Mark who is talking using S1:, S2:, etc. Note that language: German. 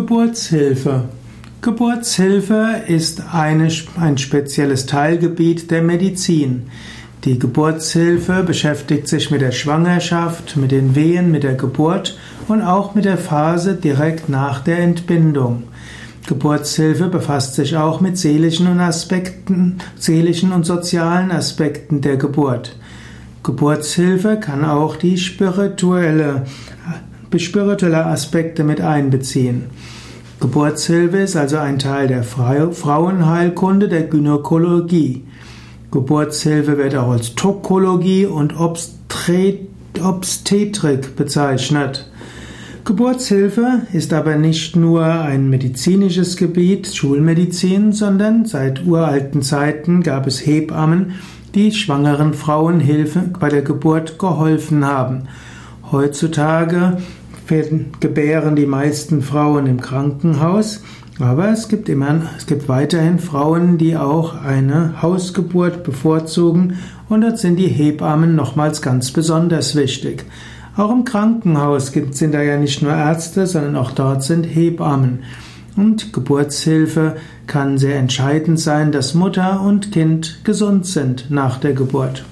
S1: Geburtshilfe. Geburtshilfe ist eine, ein spezielles Teilgebiet der Medizin. Die Geburtshilfe beschäftigt sich mit der Schwangerschaft, mit den Wehen, mit der Geburt und auch mit der Phase direkt nach der Entbindung. Geburtshilfe befasst sich auch mit seelischen und Aspekten, seelischen und sozialen Aspekten der Geburt. Geburtshilfe kann auch die spirituelle spirituelle Aspekte mit einbeziehen. Geburtshilfe ist also ein Teil der Frauenheilkunde, der Gynäkologie. Geburtshilfe wird auch als Tokologie und Obstetrik bezeichnet. Geburtshilfe ist aber nicht nur ein medizinisches Gebiet, Schulmedizin, sondern seit uralten Zeiten gab es Hebammen, die schwangeren Frauen bei der Geburt geholfen haben. Heutzutage gebären die meisten Frauen im Krankenhaus, aber es gibt immer, es gibt weiterhin Frauen, die auch eine Hausgeburt bevorzugen und dort sind die Hebammen nochmals ganz besonders wichtig. Auch im Krankenhaus sind da ja nicht nur Ärzte, sondern auch dort sind Hebammen. Und Geburtshilfe kann sehr entscheidend sein, dass Mutter und Kind gesund sind nach der Geburt.